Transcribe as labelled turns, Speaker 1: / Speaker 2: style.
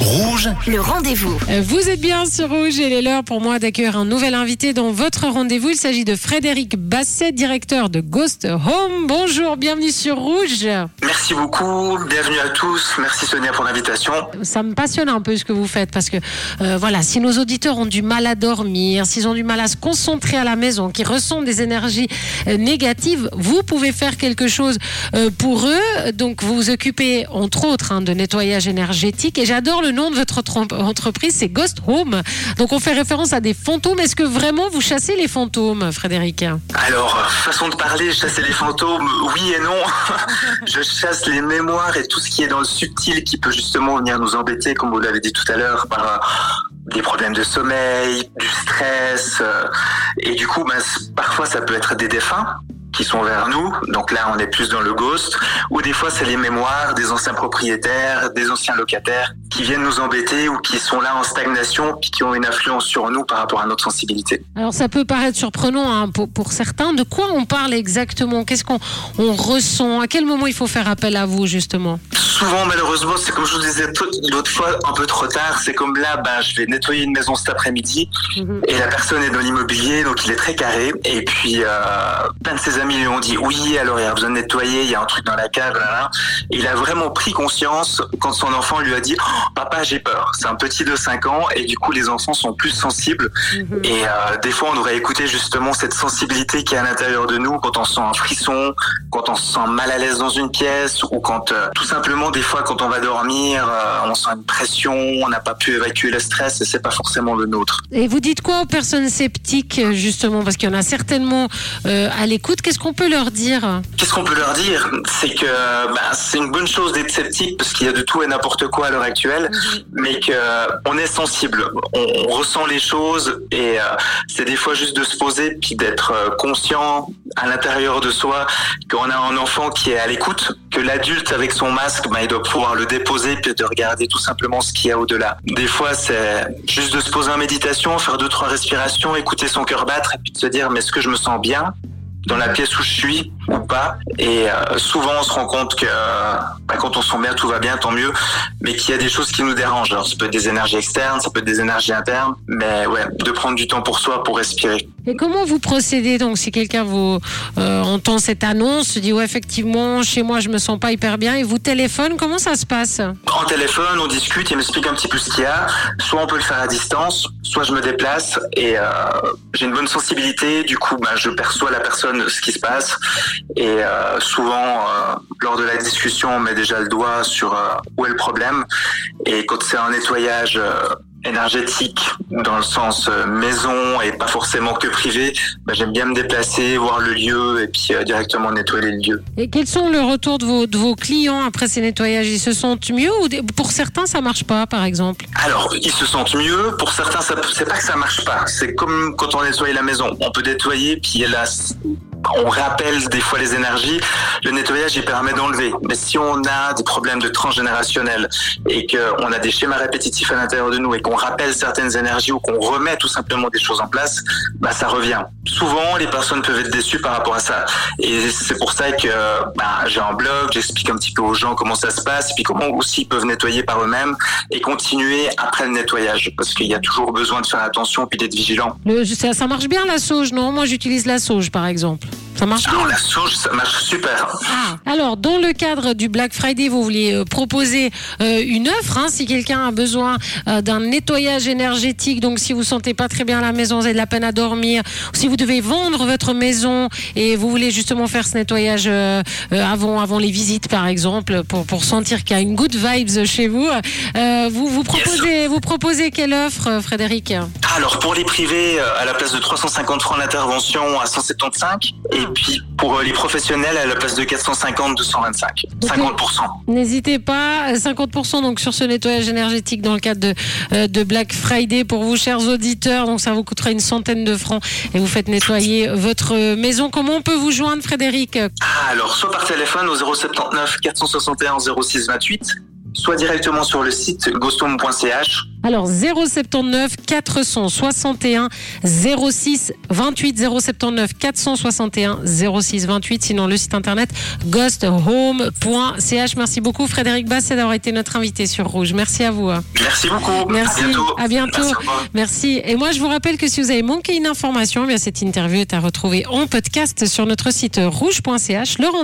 Speaker 1: Rouge,
Speaker 2: Le rendez-vous.
Speaker 3: Euh, Vous êtes bien sur Rouge et il est l'heure pour moi d'accueillir un nouvel invité dans votre rendez-vous. Il s'agit de Frédéric Basset, directeur de Ghost Home. Bonjour, bienvenue sur Rouge.
Speaker 4: Merci beaucoup, bienvenue à tous. Merci Sonia pour l'invitation.
Speaker 3: Ça me passionne un peu ce que vous faites parce que euh, voilà, si nos auditeurs ont du mal à dormir, s'ils ont du mal à se concentrer à la maison, qui ressentent des énergies euh, négatives, vous pouvez faire quelque chose euh, pour eux. Donc vous vous occupez entre autres hein, de nettoyage énergétique et j'adore le nom de votre entre- entreprise, c'est Ghost Home. Donc on fait référence à des fantômes. Est-ce que vraiment vous chassez les fantômes, Frédéric?
Speaker 4: Alors, façon de parler, chasser les fantômes, oui et non. Je chasse les mémoires et tout ce qui est dans le subtil qui peut justement venir nous embêter, comme vous l'avez dit tout à l'heure, par euh, des problèmes de sommeil, du stress. euh, et du coup, c- parfois ça peut être des défunts qui sont vers nous, donc là on est plus dans le ghost, ou des fois c'est les mémoires des anciens propriétaires, des anciens locataires qui viennent nous embêter ou qui sont là en stagnation puis qui ont une influence sur nous par rapport à notre sensibilité.
Speaker 3: Alors ça peut paraître surprenant hein, pour, pour certains. De quoi on parle exactement? Qu'est-ce qu'on on ressent? À quel moment il faut faire appel à vous justement?
Speaker 4: Souvent, malheureusement, c'est comme je vous disais l'autre fois, un peu trop tard. C'est comme là, ben, je vais nettoyer une maison cet après-midi et la personne est dans l'immobilier, donc il est très carré. Et puis, euh, plein de ses amis lui ont dit oui, alors il a besoin de nettoyer, il y a un truc dans la cave, là, là. Et il a vraiment pris conscience quand son enfant lui a dit Oh, Papa, j'ai peur. C'est un petit de 5 ans et du coup, les enfants sont plus sensibles. Et euh, des fois, on aurait écouté justement cette sensibilité qui est à l'intérieur de nous quand on sent un frisson, quand on se sent mal à l'aise dans une pièce ou quand euh, tout simplement des fois quand on va dormir, euh, on sent une pression, on n'a pas pu évacuer le stress et c'est pas forcément le nôtre.
Speaker 3: Et vous dites quoi aux personnes sceptiques justement? Parce qu'il y en a certainement à l'écoute. Qu'est-ce qu'on peut leur dire?
Speaker 4: Qu'est-ce qu'on peut leur dire? C'est que bah, c'est une bonne chose d'être sceptique parce qu'il y a de tout et n'importe quoi à l'heure actuelle, mais que on est sensible, on, on ressent les choses et euh, c'est des fois juste de se poser puis d'être euh, conscient à l'intérieur de soi qu'on a un enfant qui est à l'écoute, que l'adulte avec son masque, bah, il doit pouvoir le déposer puis de regarder tout simplement ce qu'il y a au-delà. Des fois, c'est juste de se poser en méditation, faire deux trois respirations, écouter son cœur battre et puis de se dire mais est-ce que je me sens bien? Dans la pièce où je suis ou pas. Et euh, souvent, on se rend compte que euh, bah, quand on se bien, tout va bien, tant mieux. Mais qu'il y a des choses qui nous dérangent. Alors, ça peut être des énergies externes, ça peut être des énergies internes. Mais ouais, de prendre du temps pour soi, pour respirer.
Speaker 3: Comment vous procédez donc si quelqu'un vous euh, entend cette annonce, dit ouais effectivement chez moi je me sens pas hyper bien et vous téléphone, comment ça se passe?
Speaker 4: En téléphone, on discute, il m'explique un petit peu ce qu'il y a. Soit on peut le faire à distance, soit je me déplace et euh, j'ai une bonne sensibilité. Du coup, bah, je perçois la personne, ce qui se passe. Et euh, souvent, lors de la discussion, on met déjà le doigt sur où est le problème. Et quand c'est un nettoyage énergétique dans le sens euh, maison et pas forcément que privé, bah, j'aime bien me déplacer, voir le lieu et puis euh, directement nettoyer le lieu.
Speaker 3: Et quels sont le retour de vos, de vos clients après ces nettoyages? Ils se sentent mieux ou des- pour certains ça marche pas par exemple?
Speaker 4: Alors, ils se sentent mieux. Pour certains, c'est pas que ça marche pas. C'est comme quand on nettoie la maison. On peut nettoyer, puis là, on rappelle des fois les énergies. Le nettoyage, il permet d'enlever. Mais si on a des problèmes de transgénérationnel et qu'on a des schémas répétitifs à l'intérieur de nous et qu'on rappelle certaines énergies ou qu'on remet tout simplement des choses en place, bah, ça revient. Souvent, les personnes peuvent être déçues par rapport à ça. Et c'est pour ça que bah, j'ai un blog, j'explique un petit peu aux gens comment ça se passe et puis comment aussi ils peuvent nettoyer par eux-mêmes et continuer après le nettoyage. Parce qu'il y a toujours besoin de faire attention puis d'être vigilant.
Speaker 3: Ça marche bien la sauge, non? Moi j'utilise la sauge par exemple. Ça marche bien
Speaker 4: Alors la sauge, ça marche super.
Speaker 3: Ah. Alors, dans le cadre du Black Friday, vous vouliez euh, proposer euh, une offre. hein, si quelqu'un a besoin euh, d'un nettoyage énergétique, donc si vous sentez pas très bien à la maison, vous avez de la peine à dormir, si vous devez vendre votre maison et vous voulez justement faire ce nettoyage euh, euh, avant, avant les visites, par exemple, pour, pour sentir qu'il y a une good vibes chez vous, euh, vous, vous, proposez, vous proposez quelle offre, Frédéric?
Speaker 4: Alors pour les privés, à la place de 350 francs l'intervention à 175 et puis pour euh, les professionnels à la place de 450 225. 50%.
Speaker 3: N'hésitez pas, 50% donc sur ce nettoyage énergétique dans le cadre de, euh, de Black Friday pour vous, chers auditeurs. Donc ça vous coûtera une centaine de francs et vous faites nettoyer votre maison. Comment on peut vous joindre, Frédéric?
Speaker 4: Alors soit par téléphone au 079 461 06 28, soit directement sur le site ghosthome.ch.
Speaker 3: Alors 079 461 06 28 079 461 06 28 sinon le site internet ghosthome.ch merci beaucoup Frédéric Basset d'avoir été notre invité sur Rouge. Merci à vous
Speaker 4: merci beaucoup.
Speaker 3: Merci. à bientôt, merci, et moi je vous rappelle que si vous avez manqué une information eh bien cette interview est à retrouver en podcast sur notre site rouge.ch le rendez